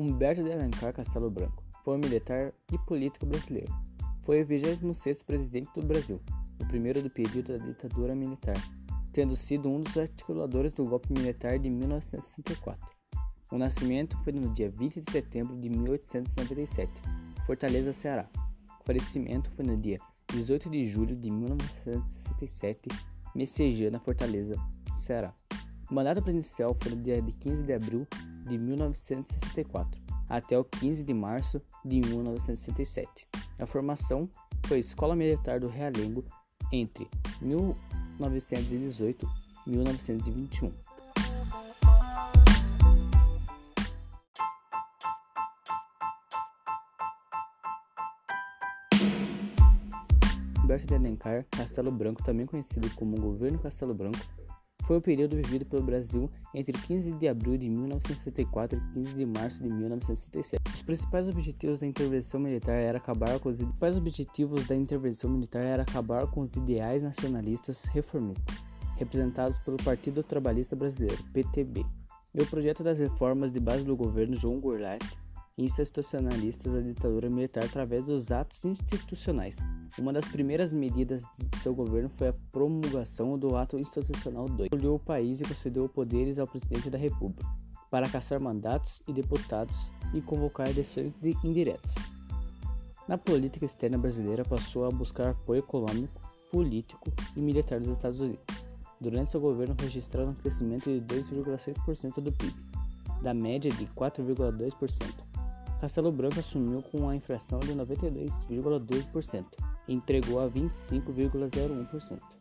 Humberto de Alencar Castelo Branco foi um militar e político brasileiro. Foi o 26º presidente do Brasil, o primeiro do período da ditadura militar, tendo sido um dos articuladores do golpe militar de 1964. O nascimento foi no dia 20 de setembro de 1897, Fortaleza, Ceará. O falecimento foi no dia 18 de julho de 1967, Messejana, Fortaleza, Ceará. O mandato presidencial foi no dia 15 de abril de 1964 até o 15 de março de 1967. A formação foi Escola Militar do Realengo entre 1918 e 1921. Humberto de Alencar Castelo Branco, também conhecido como Governo Castelo Branco, foi o período vivido pelo Brasil entre 15 de abril de 1964 e 15 de março de 1967. Os principais objetivos da intervenção militar era acabar com os principais objetivos da intervenção militar era acabar com os ideais nacionalistas reformistas, representados pelo Partido Trabalhista Brasileiro, PTB, e o projeto das reformas de base do governo João Goulart institucionalistas da ditadura militar através dos atos institucionais. Uma das primeiras medidas de seu governo foi a promulgação do Ato Institucional 2, que o país e concedeu poderes ao presidente da República para caçar mandatos e deputados e convocar eleições indiretas. Na política externa brasileira, passou a buscar apoio econômico, político e militar dos Estados Unidos. Durante seu governo, registraram um crescimento de 2,6% do PIB, da média de 4,2%. Castelo Branco assumiu com uma inflação de 92,2% e entregou a 25,01%.